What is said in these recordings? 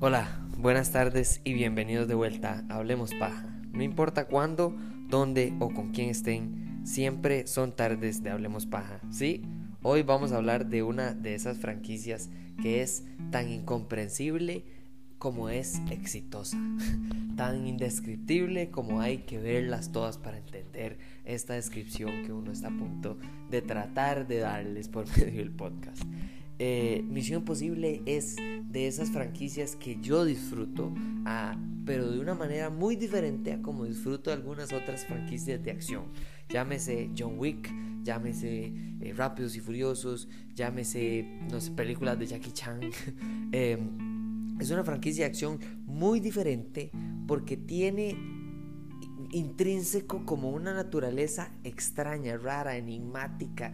Hola, buenas tardes y bienvenidos de vuelta Hablemos Paja. No importa cuándo, dónde o con quién estén, siempre son tardes de Hablemos Paja, ¿sí? Hoy vamos a hablar de una de esas franquicias que es tan incomprensible como es exitosa, tan indescriptible como hay que verlas todas para entender esta descripción que uno está a punto de tratar de darles por medio del podcast. Eh, Misión Imposible es de esas franquicias que yo disfruto, ah, pero de una manera muy diferente a como disfruto algunas otras franquicias de acción. Llámese John Wick, llámese eh, Rápidos y Furiosos, llámese, no sé, películas de Jackie Chan. Em, es una franquicia de acción muy diferente porque tiene intrínseco como una naturaleza extraña, rara, enigmática,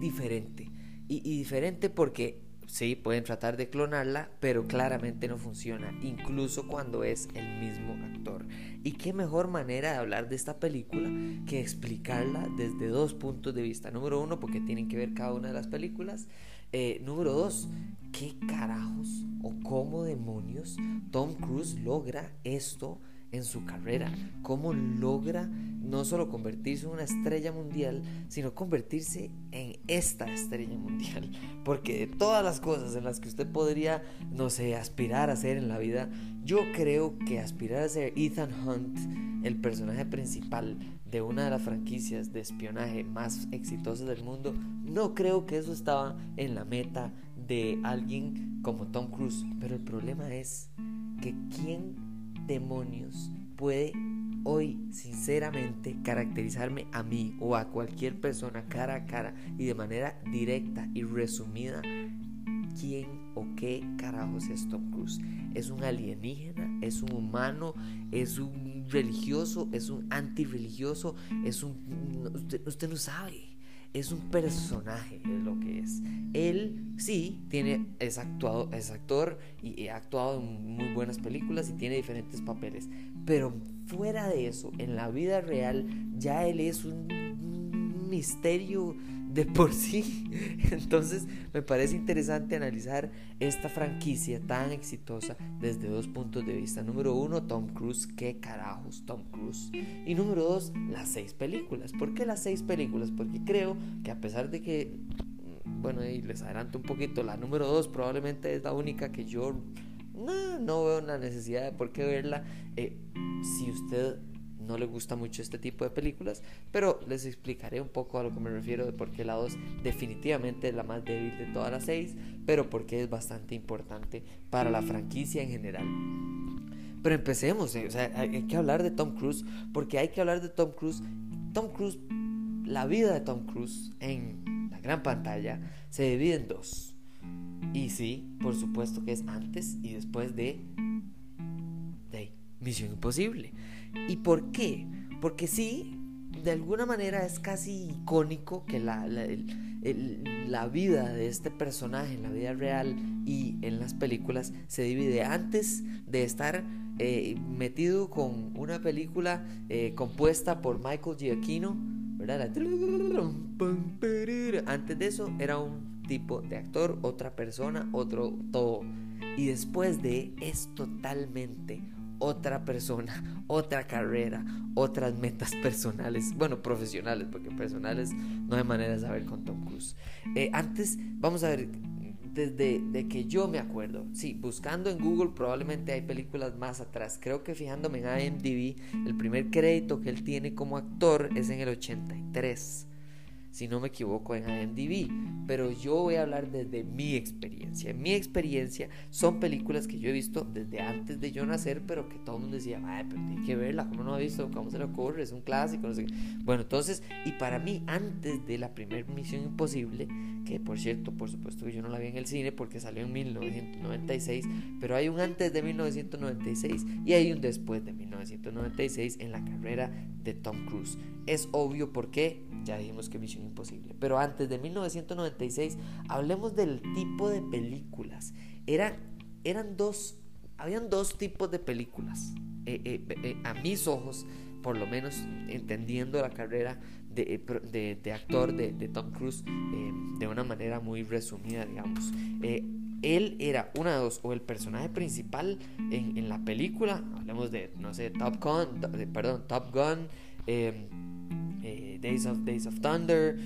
diferente y, diferente porque sí, pueden tratar de clonarla, pero claramente no funciona, incluso cuando es el mismo actor. ¿Y qué mejor manera de hablar de esta película que explicarla desde dos puntos de vista? Número uno, porque tienen que ver cada una de las películas. Eh, número dos, ¿qué carajos o cómo demonios Tom Cruise logra esto? En su carrera, cómo logra no solo convertirse en una estrella mundial, sino convertirse en esta estrella mundial. Porque de todas las cosas en las que usted podría, no sé, aspirar a ser en la vida, yo creo que aspirar a ser Ethan Hunt, el personaje principal de una de las franquicias de espionaje más exitosas del mundo, no creo que eso estaba en la meta de alguien como Tom Cruise. Pero el problema es que quién demonios puede hoy sinceramente caracterizarme a mí o a cualquier persona cara a cara y de manera directa y resumida quién o qué carajos es Tom Cruise. ¿Es un alienígena? ¿Es un humano? ¿Es un religioso? ¿Es un antirreligioso? ¿Es un... usted, usted no sabe es un personaje, es lo que es. Él sí tiene, es, actuado, es actor y ha actuado en muy buenas películas y tiene diferentes papeles. Pero fuera de eso, en la vida real, ya él es un misterio de por sí. Entonces me parece interesante analizar esta franquicia tan exitosa desde dos puntos de vista. Número uno, Tom Cruise, qué carajos Tom Cruise. Y número dos, las seis películas. ¿Por qué las seis películas? Porque creo que a pesar de que, bueno, y les adelanto un poquito, la número dos probablemente es la única que yo no, veo una necesidad de por qué verla. Eh, si usted no le gusta mucho este tipo de películas, pero les explicaré un poco a lo que me refiero de por qué la 2 definitivamente es la más débil de todas las 6, pero porque es bastante importante para la franquicia en general. Pero empecemos, eh, o sea, hay que hablar de Tom Cruise, porque hay que hablar de Tom Cruise. Tom Cruise, la vida de Tom Cruise en la gran pantalla se divide en dos. Y sí, por supuesto que es antes y después de, de Misión Imposible. ¿Y por qué? Porque sí, de alguna manera es casi icónico que la, la, vida de este personaje en la vida real y en las películas se divide antes de estar eh, metido con una película eh, compuesta por Michael Giacchino, ¿verdad? Antes de eso era un tipo de actor, otra persona, otro todo. Y después de es totalmente otra persona, otra carrera, otras metas personales, bueno, profesionales, porque personales no hay manera de saber con Tom Cruise. Eh, antes, vamos a ver, desde de que yo me acuerdo, sí, buscando en Google probablemente hay películas más atrás. Creo que fijándome en IMDb, el primer crédito que él tiene como actor es en el 83 si no me equivoco, en IMDb. Pero yo voy a hablar desde mi experiencia. En mi experiencia son películas que yo he visto desde antes de yo nacer, pero que todo el mundo decía, Ay, pero tiene que verla, ¿cómo no ha visto? ¿Cómo se le ocurre? Es un clásico, no sé Bueno, entonces, y para mí, antes de la primera Misión Imposible, que por cierto, por supuesto que yo no la vi en el cine porque salió en 1996, pero hay un antes de 1996 y hay un después de 1996 en la carrera de Tom Cruise. Es obvio porque ya dijimos que Misión Imposible, pero antes de 1996 hablemos del tipo de películas. Era, eran dos, habían dos tipos de películas. Eh, eh, eh, a mis ojos, por lo menos entendiendo la carrera de, de, actor de, Tom Cruise de una manera muy resumida, digamos. él era una de dos, o el personaje principal en, en, la película, hablemos de, no sé, Top Gun, perdón, Top Gun, Days, of, Days of Thunder,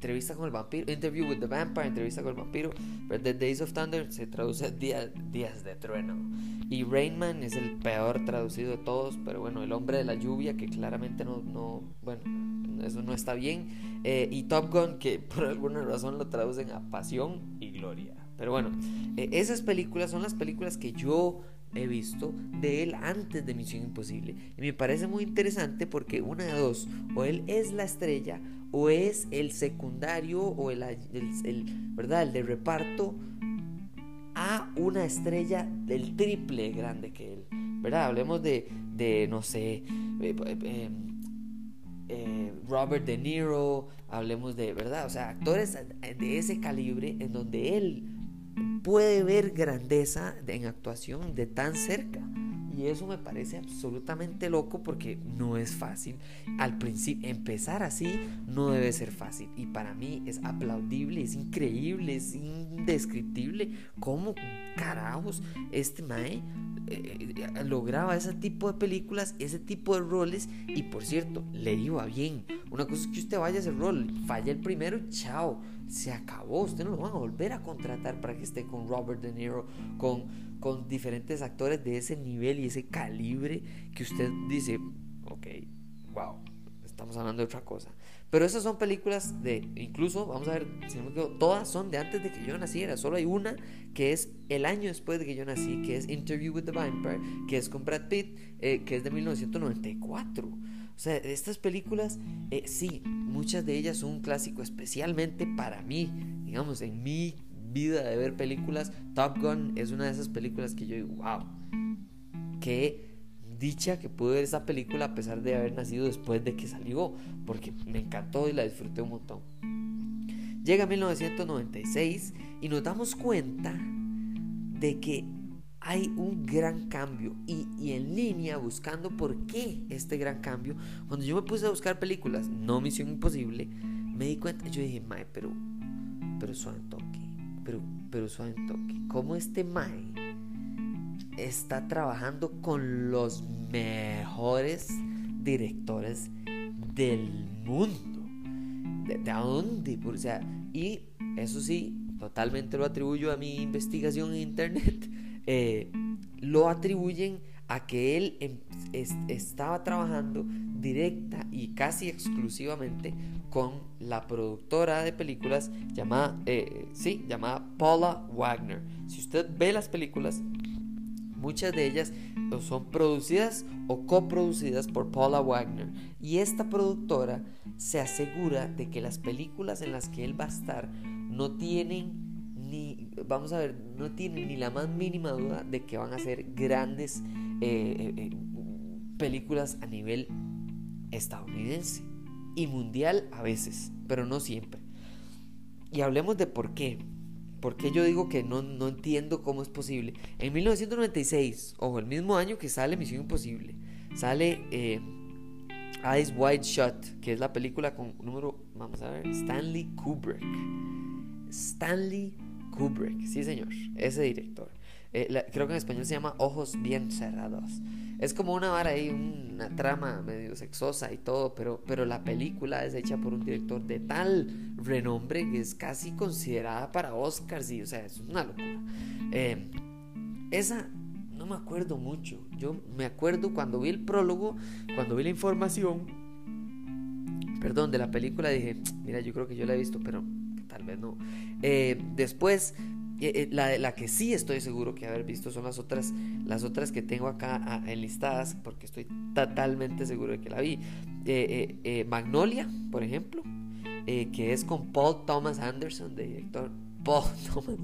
entrevista con el vampiro, Interview with the Vampire, entrevista con el vampiro, pero The Days of Thunder se traduce día, días de trueno. Y Rainman es el peor traducido de todos, pero bueno, el hombre de la lluvia, que claramente no, no bueno, eso no está bien. Eh, y Top Gun, que por alguna razón lo traducen a pasión y gloria. Pero bueno, eh, esas películas son las películas que yo he visto de él antes de Misión Imposible. Y me parece muy interesante porque una de dos, o él es la estrella o es el secundario o el, ¿verdad? el de reparto a una estrella del triple grande que él. ¿verdad? Hablemos de, de no sé, eh, eh, eh, Robert De Niro, hablemos de, ¿verdad? O sea, actores de ese calibre en donde él puede ver grandeza en actuación de tan cerca. Y eso me parece absolutamente loco porque no es fácil. Al principio, empezar así no debe ser fácil. Y para mí es aplaudible, es increíble, es indescriptible cómo carajos este Mae eh, eh, lograba ese tipo de películas, ese tipo de roles. Y por cierto, le iba bien. Una cosa es que usted vaya a ese rol, falla el primero, chao se acabó. Usted no lo van a volver a contratar para que esté con Robert De Niro, con, con diferentes actores de ese nivel y ese calibre que usted dice, ok, wow, estamos hablando de otra cosa. Pero esas son películas de, incluso, vamos a ver, todas son de antes de que yo naciera. Solo hay una que es el año después de que yo nací, que es Interview with the Vampire, que es con Brad Pitt, eh, que es de 1994. O sea, estas películas, eh, sí, muchas de ellas son un clásico, especialmente para mí, digamos, en mi vida de ver películas, Top Gun es una de esas películas que yo digo, wow, qué dicha que pude ver esa película a pesar de haber nacido después de que salió, porque me encantó y la disfruté un montón. Llega 1996 y nos damos cuenta de que hay un gran cambio y, en línea buscando por qué este gran cambio, cuando yo me puse a buscar películas, no Misión Imposible, me di cuenta, yo dije, Mae, pero, pero suave pero, pero suave ¿cómo este Mae está trabajando con los mejores directores del mundo? ¿De, de dónde? O sea, y eso sí, totalmente lo atribuyo a mi investigación en internet eh, lo atribuyen a que él em, estaba trabajando directa y casi exclusivamente con la productora de películas llamada, eh, sí, llamada Paula Wagner. Si usted ve las películas, muchas de ellas son producidas o coproducidas por Paula Wagner. Y esta productora se asegura de que las películas en las que él va a estar no tienen ni, vamos a ver, no tienen ni la más mínima duda de que van a ser grandes eh, eh, películas a nivel estadounidense y mundial a veces, pero no siempre. Y hablemos de por qué. Porque yo digo que no, no entiendo cómo es posible. En 1996, ojo, el mismo año que sale Misión Imposible, sale Eyes Wide Shut, que es la película con número, vamos a ver, Stanley Kubrick. Stanley Kubrick, sí señor, ese director. Eh, creo que en español se llama Ojos Bien Cerrados. Es como una vara ahí, una trama medio sexosa y todo, pero, pero la película es hecha por un director de tal renombre que es casi considerada para Oscars y, o sea, es una locura. Eh, esa no me acuerdo mucho. Yo me acuerdo cuando vi el prólogo, cuando vi la información, perdón, de la película, dije, mira, yo creo que yo la he visto, pero tal vez no. Eh, después, eh, eh, la, la, que sí estoy seguro que haber visto son las otras, las otras que tengo acá enlistadas, porque estoy totalmente seguro de que la vi. Magnolia, por ejemplo. eh, que es con Paul Thomas Anderson, de director. Paul Thomas.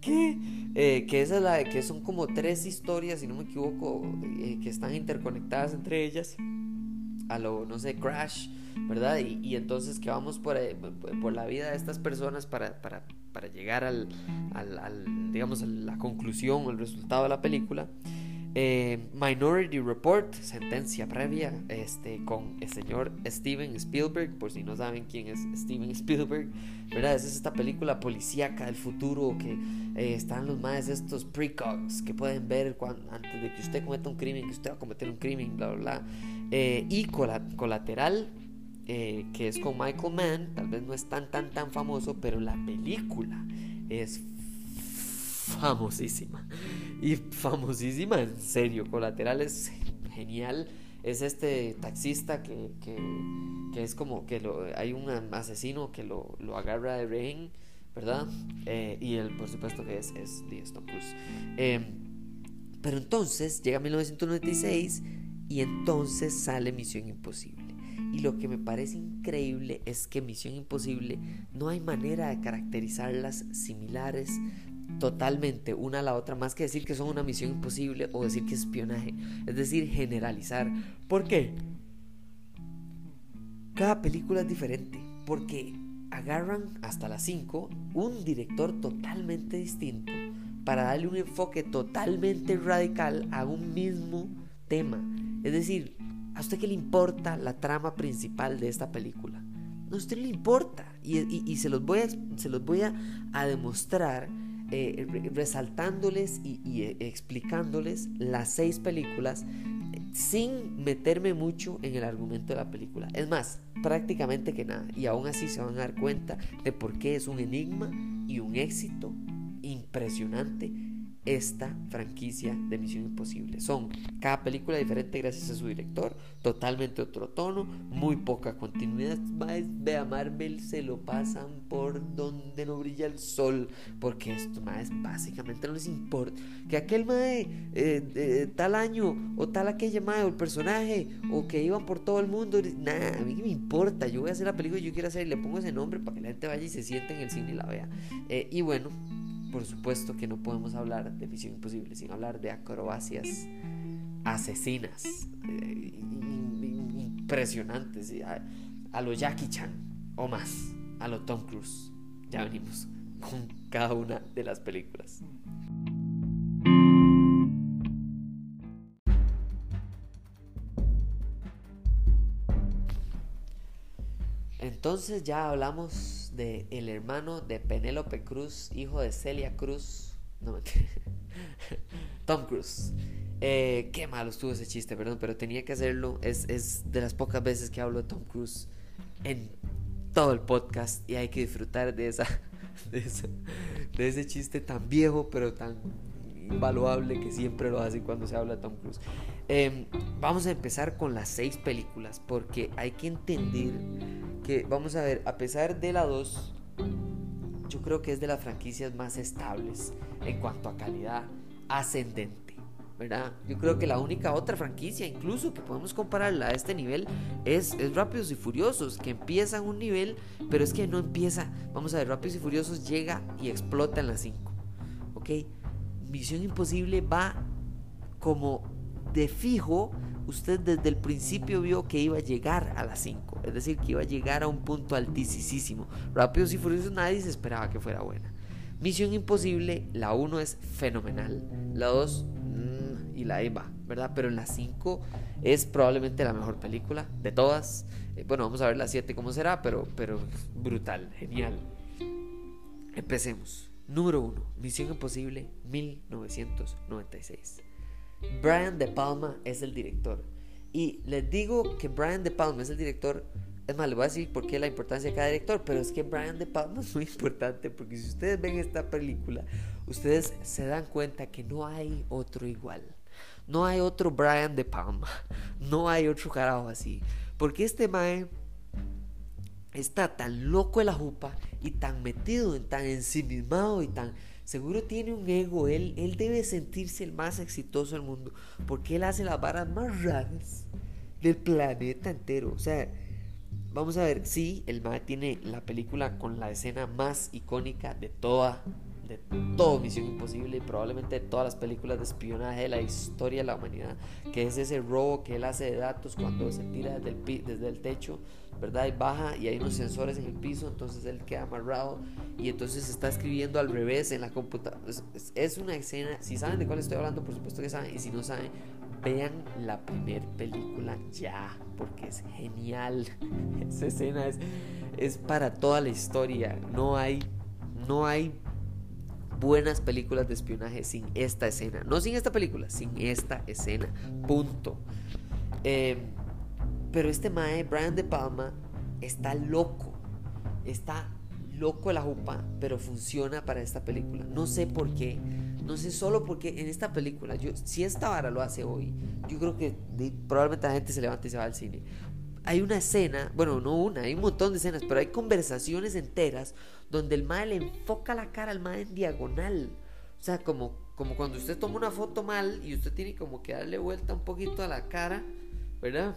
¿Qué? Eh, que esa es la que son como tres historias, si no me equivoco, eh, que están interconectadas entre ellas. A lo, no sé, Crash, ¿verdad? Y, entonces que vamos por, por, la vida de estas personas para, para, para llegar al, al, al, digamos, a la conclusión o el resultado de la película. Eh, Minority Report, sentencia previa este, con el señor Steven Spielberg, por si no saben quién es Steven Spielberg, ¿verdad? Es esta película policíaca del futuro que eh, están los más estos precogs que pueden ver cuando, antes de que usted cometa un crimen, que usted va a cometer un crimen, bla, bla, bla. Eh, y Colateral, que es con Michael Mann, tal vez no es tan, tan, tan famoso, pero la película es famosísima. Y famosísima, en serio. Colateral es genial. Es este taxista que, que, es como que hay un asesino que lo, lo agarra de rehén, ¿verdad? Eh, y él, por supuesto, que es, es Cruise. Em, pero entonces llega 1996 y entonces sale Misión Imposible. Y lo que me parece increíble es que Misión Imposible no hay manera de caracterizarlas similares totalmente una a la otra, más que decir que son una misión imposible o decir que es espionaje, es decir, generalizar. ¿Por qué? Cada película es diferente, porque agarran hasta las 5 un director totalmente distinto para darle un enfoque totalmente radical a un mismo tema. Es decir, ¿a usted qué le importa la trama principal de esta película? No, a usted le importa. Y, se los voy, a, se los voy a demostrar eh, resaltándoles y, eh, explicándoles las seis películas sin meterme mucho en el argumento de la película. Es más, prácticamente que nada. Y aún así se van a dar cuenta de por qué es un enigma y un éxito impresionante esta franquicia de Misión Imposible. Son cada película diferente gracias a su director, totalmente otro tono, muy poca continuidad. Vea, Marvel se lo pasan por donde no brilla el sol, porque esto más básicamente no les importa. Que aquel mae eh, tal año o tal aquella mae o el personaje o que iban por todo el mundo, nada, a mí me importa. Yo voy a hacer la película que yo quiero hacer y le pongo ese nombre para que la gente vaya y se siente en el cine y la vea. Eh, y bueno por supuesto que no podemos hablar de Misión Imposible sin hablar de acrobacias asesinas, eh, impresionantes, a, a lo Jackie Chan o más, a lo Tom Cruise. Ya venimos con cada una de las películas. Entonces ya hablamos el hermano de Penélope Cruz, hijo de Celia Cruz. No Tom Cruise. Eh, qué malo estuvo ese chiste, perdón, pero tenía que hacerlo. Es, es de las pocas veces que hablo de Tom Cruise en todo el podcast y hay que disfrutar de esa, de, de ese chiste tan viejo, pero tan invaluable que siempre lo hace cuando se habla de Tom Cruise. Em, vamos a empezar con las seis películas porque hay que entender que, vamos a ver, a pesar de la 2, yo creo que es de las franquicias más estables en cuanto a calidad ascendente. ¿verdad? Yo creo que la única otra franquicia, incluso que podemos compararla a este nivel, es, es Rápidos y Furiosos, que empieza en un nivel, pero es que no empieza. Vamos a ver, Rápidos y Furiosos llega y explota en la 5. ¿Ok? Misión Imposible va como de fijo. Usted desde el principio vio que iba a llegar a las 5. Es decir, que iba a llegar a un punto altísimo. Rápidos y Furiosos nadie se esperaba que fuera buena. Misión Imposible, la 1 es fenomenal. La 2 mm, y la EVA, ¿verdad? Pero en la 5 es probablemente la mejor película de todas. Eh, bueno, vamos a ver la 7 cómo será, pero, pero brutal, genial. Empecemos. Número 1. Misión Imposible 1996. Brian De Palma es el director. Y les digo que Brian De Palma es el director. Es más, les voy a decir por qué la importancia de cada director. Pero es que Brian De Palma es muy importante. Porque si ustedes ven esta película, ustedes se dan cuenta que no hay otro igual. No hay otro Brian De Palma. No hay otro carajo así. Porque este mae está tan loco de la jupa y tan metido, tan ensimismado y tan seguro tiene un ego. Él, él debe sentirse el más exitoso del mundo porque él hace las varas más raras del planeta entero. O sea, vamos a ver, sí, el MAE tiene la película con la escena más icónica de toda, de todo Misión Imposible y probablemente de todas las películas de espionaje de la historia de la humanidad, que es ese robo que él hace de datos cuando se tira desde el, desde el techo, ¿verdad? Y baja y hay unos sensores en el piso, entonces él queda amarrado y entonces está escribiendo al revés en la computadora. Es, una escena, si saben de cuál estoy hablando, por supuesto que saben, y si no saben, vean la primer película ya, porque es genial. Esa escena es, es para toda la historia. No hay, no hay buenas películas de espionaje sin esta escena. No sin esta película, sin esta escena. Punto. Eh, pero este Mae, Brian De Palma, está loco. Está loco la jupa, pero funciona para esta película. No sé por qué. No sé solo porque en esta película, si esta vara lo hace hoy, yo creo que probablemente la gente se levanta y se va al cine. Hay una escena, bueno, no una, hay un montón de escenas, pero hay conversaciones enteras donde el mae le enfoca la cara al mae en diagonal. O sea, como, como cuando usted toma una foto mal y usted tiene como que darle vuelta un poquito a la cara, ¿verdad?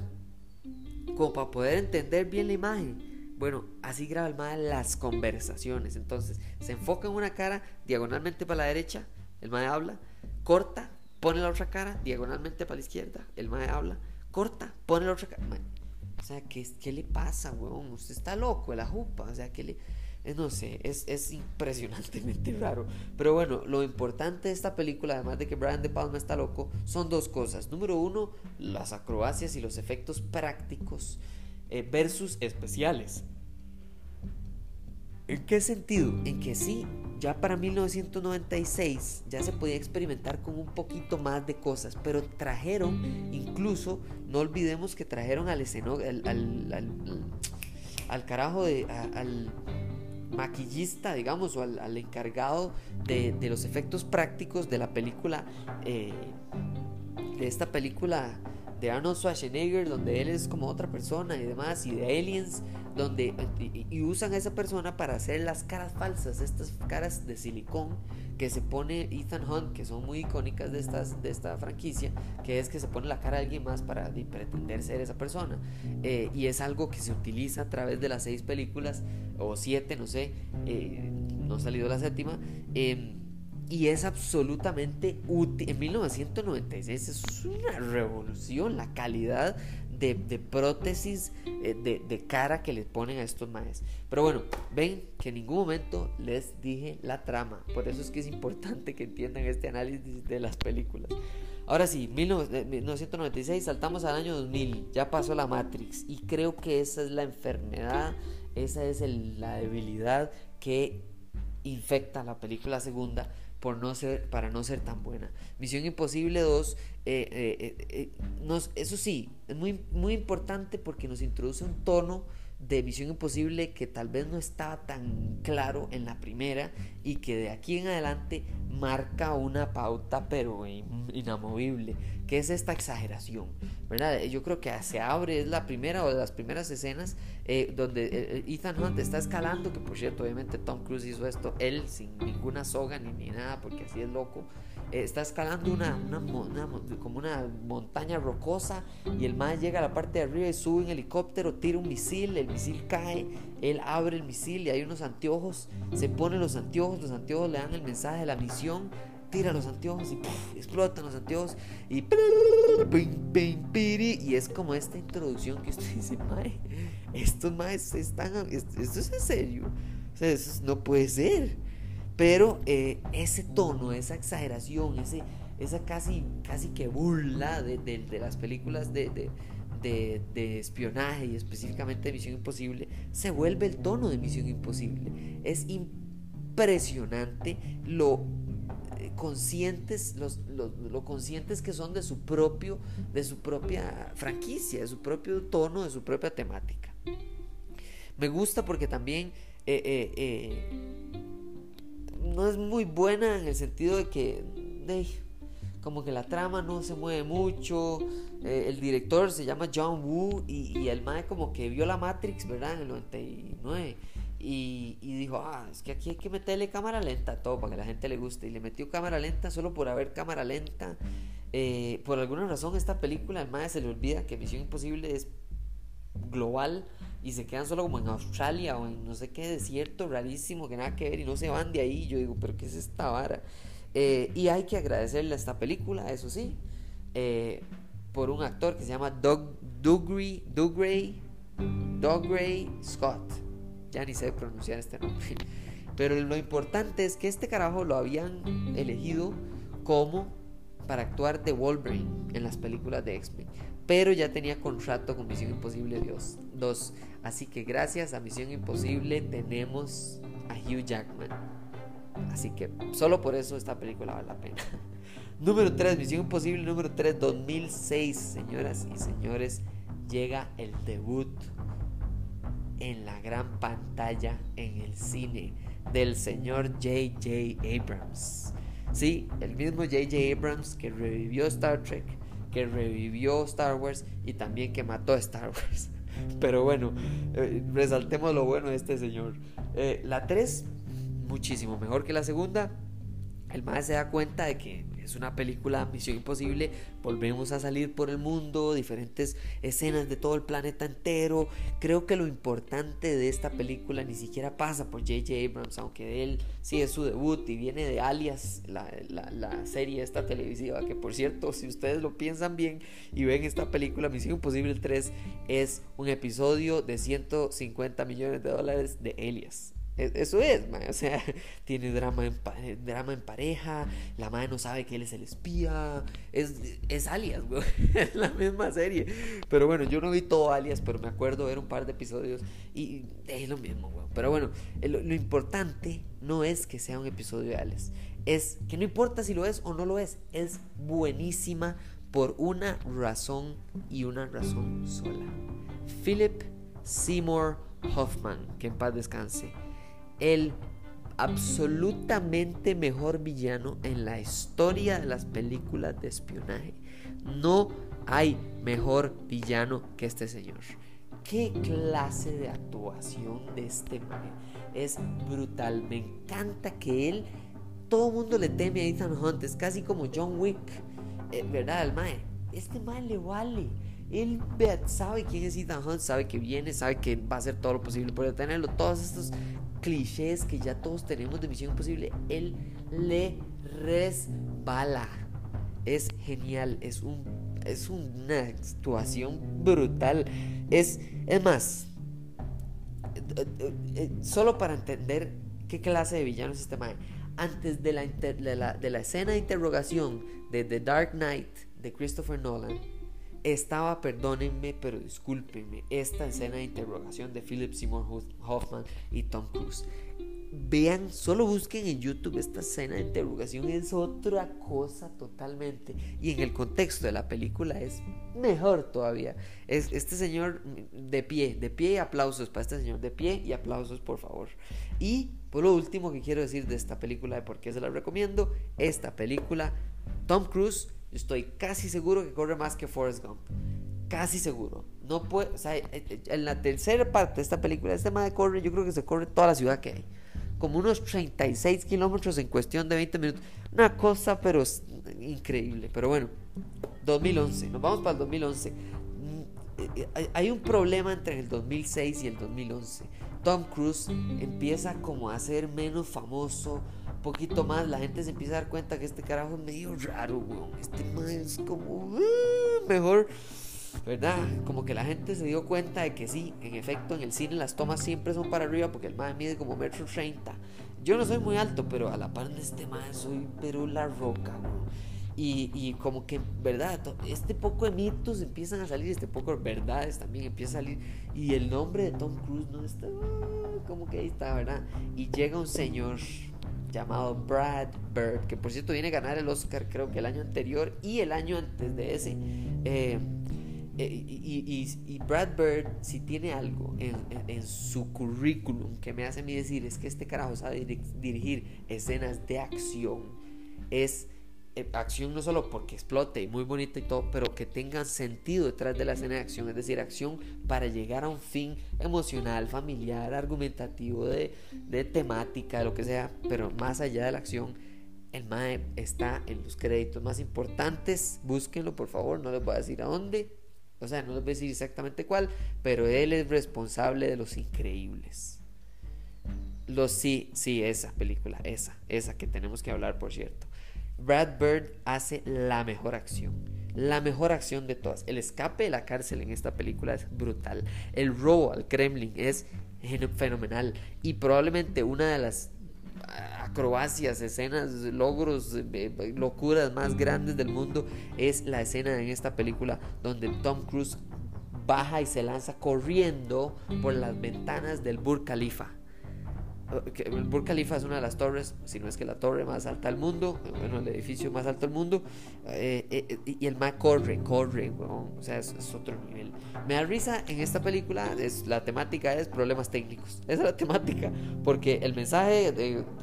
Como para poder entender bien la imagen. Bueno, así graba el mae las conversaciones. Entonces, se enfoca en una cara diagonalmente para la derecha el mae habla, corta, pone la otra cara diagonalmente para la izquierda, el mae habla, corta, pone la otra cara. O sea, ¿qué, ¿qué, le pasa, weón? Usted está loco, la jupa. O sea, que le... Eh, no sé, es, es, impresionantemente raro. Pero bueno, lo importante de esta película, además de que Brian De Palma está loco, son dos cosas. Número uno, las acrobacias y los efectos prácticos eh, versus especiales. ¿En qué sentido? En que sí, ya para 1996 ya se podía experimentar con un poquito más de cosas, pero trajeron, incluso, no olvidemos que trajeron al esceno, al, carajo de, al maquillista, digamos, o al, encargado de, los efectos prácticos de la película, eh, de esta película de Arnold Schwarzenegger, donde él es como otra persona y demás, y de Aliens, donde y, usan a esa persona para hacer las caras falsas, estas caras de silicón que se pone Ethan Hunt, que son muy icónicas de, estas, de esta franquicia, que es que se pone la cara de alguien más para pretender ser esa persona. Eh, y es algo que se utiliza a través de las seis películas, o siete, no sé, eh, no ha salido la séptima. Em, y es absolutamente útil. En 1996 es una revolución la calidad de, prótesis eh, de, cara que les ponen a estos maes. Pero bueno, ven que en ningún momento les dije la trama. Por eso es que es importante que entiendan este análisis de las películas. Ahora sí, 1996, saltamos al año 2000, ya pasó la Matrix y creo que esa es la enfermedad, esa es la debilidad que infecta la película segunda por no ser, para no ser tan buena. Misión Imposible 2, eh, eh, eh, eso sí, es muy, muy importante porque nos introduce un tono de Misión Imposible que tal vez no estaba tan claro en la primera y que de aquí en adelante marca una pauta pero inamovible, que es esta exageración, ¿verdad? Yo creo que se abre, es la primera o de las primeras escenas eh, donde eh, Ethan Hunt está escalando, que por cierto obviamente Tom Cruise hizo esto, él sin ninguna soga ni, ni nada, porque así es loco, eh, está escalando una, como una montaña rocosa y el man llega a la parte de arriba y sube un helicóptero, tira un misil, el misil cae, él abre el misil y hay unos anteojos, se pone los anteojos, los anteojos le dan el mensaje de la misión, tira los anteojos y explotan los anteojos y y es como esta introducción que usted dice, mae, estos maes están, esto es en serio, o sea, eso no puede ser. Pero eh, ese tono, esa exageración, ese, esa casi, casi que burla de, de, las películas de, de, espionaje y específicamente de Misión Imposible, se vuelve el tono de Misión Imposible. Es impresionante lo eh, conscientes los, lo conscientes que son de su propio de su propia franquicia de su propio tono de su propia temática me gusta porque también eh, no es muy buena en el sentido de que como que la trama no se mueve mucho. Eh, el director se llama John Woo y, el mae como que vio la Matrix, ¿verdad? En el 99. Y, y, dijo, ah, es que aquí hay que meterle cámara lenta todo para que la gente le guste. Y le metió cámara lenta solo por haber cámara lenta. Eh, por alguna razón esta película, el mae se le olvida que Misión Imposible es global y se quedan solo como en Australia o en no sé qué desierto rarísimo que nada que ver y no se van de ahí. Yo digo, pero ¿qué es esta vara? Eh, y hay que agradecerle a esta película, eso sí, eh, por un actor que se llama Doug, Dougray, Dougray, Dougray Scott. Ya ni sé pronunciar este nombre. Pero lo importante es que este carajo lo habían elegido como para actuar de Wolverine en las películas de X-Men. Pero ya tenía contrato con Misión Imposible 2. Así que gracias a Misión Imposible tenemos a Hugh Jackman. Así que solo por eso esta película vale la pena. número 3, Misión Imposible número 3, 2006. Señoras y señores, llega el debut en la gran pantalla en el cine del señor J.J. Abrams. Sí, el mismo J.J. Abrams que revivió Star Trek, que revivió Star Wars y también que mató a Star Wars. Pero bueno, eh, resaltemos lo bueno de este señor. Eh, la 3, muchísimo mejor que la segunda. El más se da cuenta de que es una película Misión Imposible, volvemos a salir por el mundo, diferentes escenas de todo el planeta entero. Creo que lo importante de esta película ni siquiera pasa por J.J. Abrams, aunque él sí es su debut y viene de Alias, la, la serie esta televisiva, que por cierto, si ustedes lo piensan bien y ven esta película Misión Imposible 3, es un episodio de 150 millones de dólares de Alias. E-, eso es, o sea, tiene drama en, drama en pareja, la madre no sabe que él es el espía, es, es alias, es la misma serie. Pero bueno, yo no vi todo alias, pero me acuerdo ver un par de episodios y es lo mismo, Pero bueno, lo, lo, importante no es que sea un episodio de alias, es que no importa si lo es o no lo es, es buenísima por una razón y una razón sola. Philip Seymour Hoffman, que en paz descanse el absolutamente mejor villano en la historia de las películas de espionaje. No hay mejor villano que este señor. ¿Qué clase de actuación de este man? Es brutal. Me encanta que él, todo el mundo le teme a Ethan Hunt. Es casi como John Wick. Eh, ¿Verdad? El mae. Este mae le vale. Él sabe quién es Ethan Hunt, sabe que viene, sabe que va a hacer todo lo posible por detenerlo. Todos estos clichés que ya todos tenemos de Misión Imposible, él le resbala. Es genial, es, un, es una actuación brutal. Es, es más, solo para entender qué clase de villano es este man. Antes de la, de la, de la escena de interrogación de The Dark Knight de Christopher Nolan, estaba, perdónenme, pero discúlpenme, esta escena de interrogación de Philip Seymour Hoffman y Tom Cruise. Vean, solo busquen en YouTube esta escena de interrogación, es otra cosa totalmente. Y en el contexto de la película es mejor todavía. Es este señor de pie, de pie y aplausos para este señor, de pie y aplausos por favor. Y por lo último que quiero decir de esta película, de por qué se la recomiendo, esta película, Tom Cruise estoy casi seguro que corre más que Forrest Gump. Casi seguro. No puede, o sea, eh, eh, en la tercera parte de esta película, este de corre, yo creo que se corre toda la ciudad que hay. Como unos 36 kilómetros en cuestión de 20 minutos. Una cosa, pero es increíble. Pero bueno, 2011. Nos vamos para el 2011. Mm, eh, hay un problema entre el 2006 y el 2011. Tom Cruise empieza como a ser menos famoso poquito más, la gente se empieza a dar cuenta que este carajo es medio raro, weón. Este man es como uh, mejor, ¿verdad? Como que la gente se dio cuenta de que sí, en efecto, en el cine las tomas siempre son para arriba porque el man mide como metro treinta. Yo no soy muy alto, pero a la par de este man soy, pero la roca, weón. Y, y, como que, ¿verdad? Este poco de mitos empiezan a salir, este poco de verdades también empieza a salir. Y el nombre de Tom Cruise no está, uh, como que ahí está, ¿verdad? Y llega un señor llamado Brad Bird, que por cierto viene a ganar el Oscar creo que el año anterior y el año antes de ese. Eh, eh, y, Brad Bird, si tiene algo en, su currículum que me hace a mí decir es que este carajo sabe dirigir escenas de acción, es acción no solo porque explote y muy bonita y todo, pero que tenga sentido detrás de la escena de acción, es decir, acción para llegar a un fin emocional, familiar, argumentativo, de, de temática, de lo que sea, pero más allá de la acción, el MAE está en los créditos más importantes, búsquenlo por favor, no les voy a decir a dónde, O sea, no les voy a decir exactamente cuál, pero él es responsable de Los Increíbles. Los sí, sí, esa película, esa, esa que tenemos que hablar, por cierto. Brad Bird hace la mejor acción. La mejor acción de todas. El escape de la cárcel en esta película es brutal. El robo al Kremlin es fenomenal. Y probablemente una de las acrobacias, escenas, logros, eh, eh, locuras más grandes del mundo es la escena en esta película donde Tom Cruise baja y se lanza corriendo por las ventanas del Burj Khalifa el Burj Khalifa es una de las torres, si no es que la torre más alta del mundo, bueno, el edificio más alto del mundo, eh, eh, y el más corre, corre, o sea, es, otro nivel. Me da risa en esta película, es, la temática es problemas técnicos, esa es la temática, porque el mensaje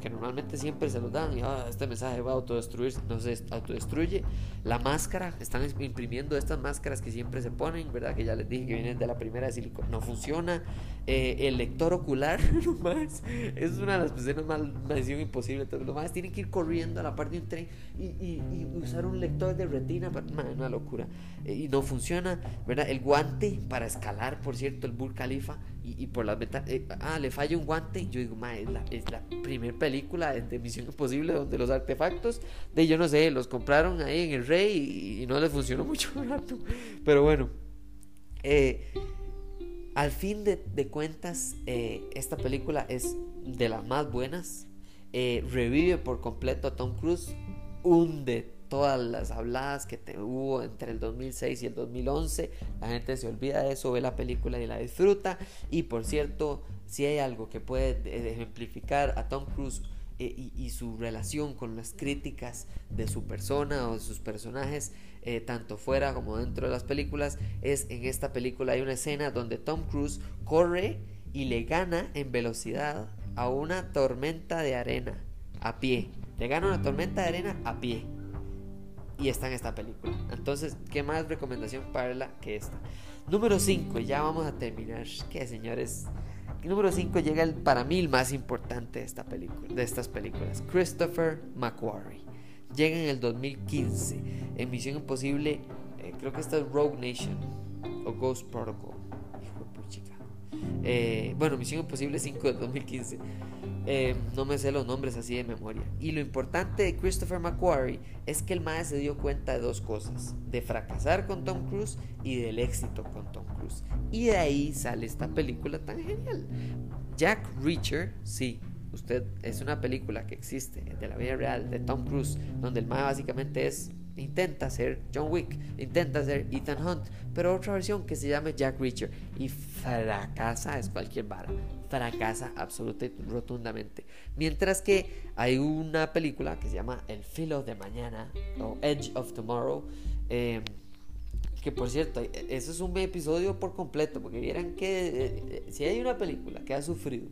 que normalmente siempre se lo dan, y ah, este mensaje va a autodestruirse, no se autodestruye, la máscara, están imprimiendo estas máscaras que siempre se ponen, ¿verdad? Que ya les dije que vienen de la primera de silicona, no funciona, eh, el lector ocular, nomás, es una de las escenas más misión imposible. Entonces, lo más tienen que ir corriendo a la parte de un tren y, usar un lector de retina. una locura. Eh, y no funciona. El guante para escalar, por cierto, el Burj Khalifa. Y, por las ventanas. Eh, ah, le falla un guante. Yo digo, ma, es la, es la primera película de, Misión Imposible donde los artefactos, de yo no sé, los compraron ahí en el Rey y, no les funcionó mucho rato. Pero bueno. Eh, al fin de, cuentas, eh, esta película es de las más buenas. Eh, revive por completo a Tom Cruise, hunde todas las habladas que hubo entre el 2006 y el 2011. La gente se olvida de eso, ve la película y la disfruta. Y por cierto, si hay algo que puede ejemplificar a Tom Cruise eh, y, su relación con las críticas de su persona o de sus personajes, eh, tanto fuera como dentro de las películas, es en esta película hay una escena donde Tom Cruise corre y le gana en velocidad a una tormenta de arena a pie. Le gana una tormenta de arena a pie. Y está en esta película. Entonces, ¿qué más recomendación para la que esta? Número 5, ya vamos a terminar. Que señores, número 5 llega el, para mí el más importante de, esta película, de estas películas, Christopher McQuarrie. Llega en el 2015 en Misión Imposible, eh, creo que esta es Rogue Nation o Ghost Protocol. Eh, bueno, Misión Imposible 5 del 2015. Eh, no me sé los nombres así de memoria. Y lo importante de Christopher McQuarrie es que el maestro se dio cuenta de dos cosas: de fracasar con Tom Cruise y del éxito con Tom Cruise. Y de ahí sale esta película tan genial. Jack Reacher, sí, usted es una película que existe de la vida real de Tom Cruise, donde el mae básicamente es intenta ser John Wick, intenta ser Ethan Hunt, pero otra versión que se llama Jack Reacher y fracasa es cualquier vara, fracasa absolutamente rotundamente. Mientras que hay una película que se llama El filo de mañana o Edge of Tomorrow. Em, que por cierto, eso es un episodio por completo, porque vieran que eh, si hay una película que ha sufrido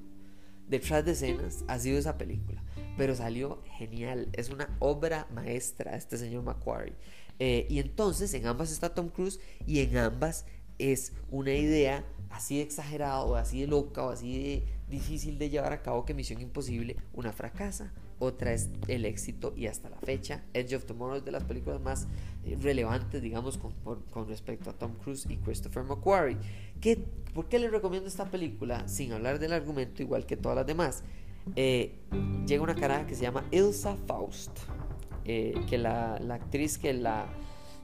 detrás de escenas, ha sido esa película pero salió genial. Es una obra maestra este señor Macquarie. Eh, y entonces en ambas está Tom Cruise y en ambas es una idea así de exagerada o así de loca o así de difícil de llevar a cabo que Misión Imposible una fracasa, otra es el éxito y hasta la fecha Edge of Tomorrow es de las películas más eh, relevantes digamos con, con, respecto a Tom Cruise y Christopher McQuarrie. ¿Qué, ¿Por qué les recomiendo esta película sin hablar del argumento igual que todas las demás? Eh, llega una cara que se llama Ilsa Faust, eh, que la, actriz que, la,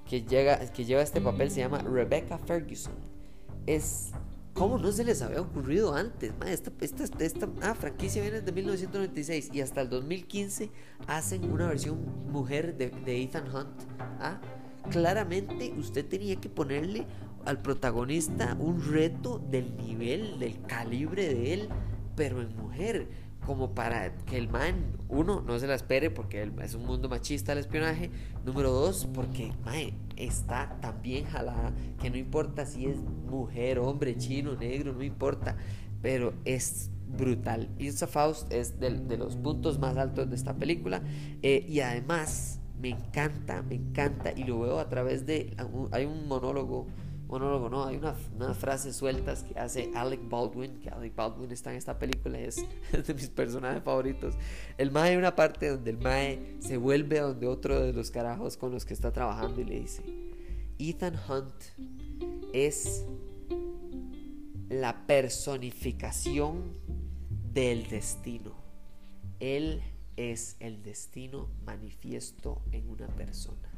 que, llega, que lleva este papel se llama Rebecca Ferguson. Es ¿Cómo no se les había ocurrido antes? esta, esta, ah, franquicia viene desde 1996 y hasta el 2015 hacen una versión mujer de, de Ethan Hunt. ¿ah? Claramente usted tenía que ponerle al protagonista un reto del nivel, del calibre de él, pero en mujer como para que el man, uno, no se la espere porque es un mundo machista el espionaje. Número dos, porque mae, está tan bien jalada que no importa si es mujer, hombre, chino, negro, no importa. Pero es brutal. Ilsa Faust es de, los puntos más altos de esta película. Eh, y además, me encanta, me encanta. Y lo veo a través de. Hay un monólogo monólogo, no, hay unas frases sueltas que hace Alec Baldwin, que Alec Baldwin está en esta película, es, es de mis personajes favoritos. El Mae hay una parte donde el Mae se vuelve a donde otro de los carajos con los que está trabajando y le dice, Ethan Hunt es la personificación del destino. Él es el destino manifiesto en una persona.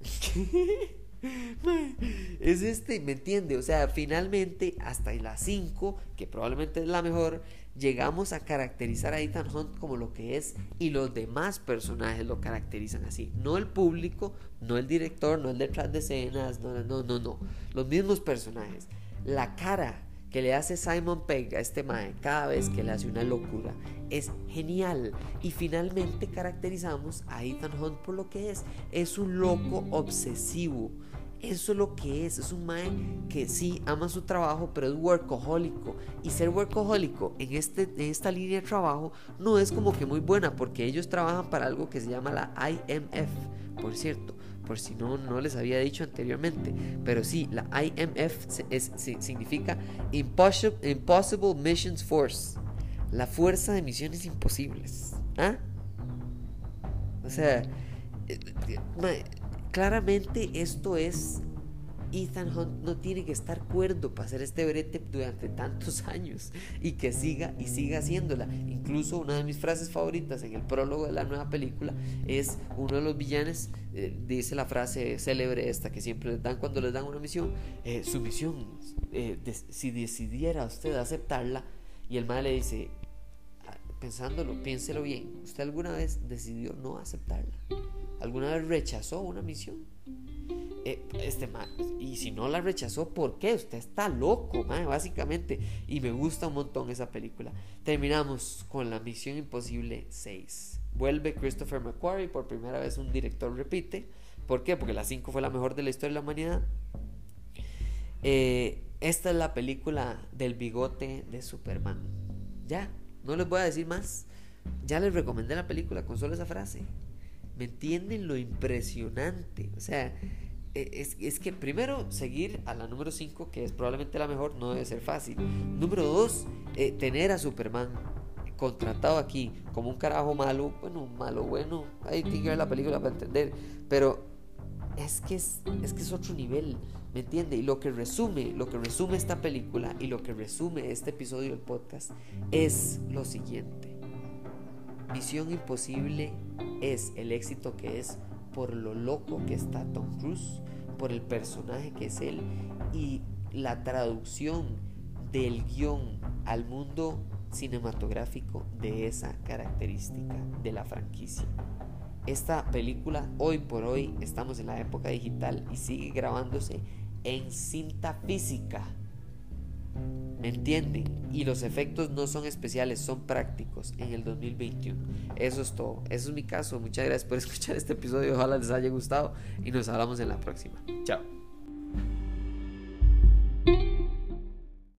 es este, ¿me entiende? O sea, finalmente hasta las 5, que probablemente es la mejor, llegamos a caracterizar a Ethan Hunt como lo que es y los demás personajes lo caracterizan así. No el público, no el director, no el detrás de escenas, no, no, no, no. Los mismos personajes. La cara que le hace Simon Pegg a este mae cada vez que le hace una locura es genial y finalmente caracterizamos a Ethan Hunt por lo que es es un loco obsesivo eso es lo que es, es un mae que sí ama su trabajo, pero es workahólico. Y ser workahólico en, este, en esta línea de trabajo no es como que muy buena, porque ellos trabajan para algo que se llama la IMF, por cierto, por si no, no les había dicho anteriormente. Pero sí, la IMF es, significa Impossible, Impossible Missions Force, la fuerza de misiones imposibles. ¿Ah? O sea, eh, eh, Claramente esto es Ethan Hunt no tiene que estar cuerdo para hacer este brete durante tantos años y que siga y siga haciéndola. Incluso una de mis frases favoritas en el prólogo de la nueva película es uno de los villanos eh, dice la frase célebre esta que siempre les dan cuando les dan una misión, eh, su misión, eh, si decidiera usted aceptarla y el mal le dice, ah, pensándolo, piénselo bien, ¿usted alguna vez decidió no aceptarla? ¿Alguna vez rechazó una misión? Eh, este y si no la rechazó, ¿por qué? Usted está loco, básicamente. Y me gusta un montón esa película. Terminamos con la Misión Imposible 6. Vuelve Christopher McQuarrie, por primera vez un director repite. ¿Por qué? Porque la 5 fue la mejor de la historia de la humanidad. Eh, esta es la película del bigote de Superman. Ya, no les voy a decir más. Ya les recomendé la película con solo esa frase. ¿Me entienden lo impresionante? O sea, e, es, que primero seguir a la número 5, que es probablemente la mejor, no debe ser fácil. Número 2, eh, tener a Superman contratado aquí como un carajo malo, bueno, malo, bueno, hay que ver la película para entender, pero es que es, es que es otro nivel, ¿me entiende? Y lo que resume, lo que resume esta película y lo que resume este episodio del podcast es lo siguiente. Misión Imposible es el éxito que es por lo loco que está Tom Cruise, por el personaje que es él y la traducción del guion al mundo cinematográfico de esa característica de la franquicia. Esta película, hoy por hoy, estamos en la época digital y sigue grabándose en cinta física ¿Me me entienden? Y los efectos no son especiales, son prácticos en el 2021. Eso es todo. Eso es mi caso. Muchas gracias por escuchar este episodio. Ojalá les haya gustado y nos hablamos en la próxima. Chao.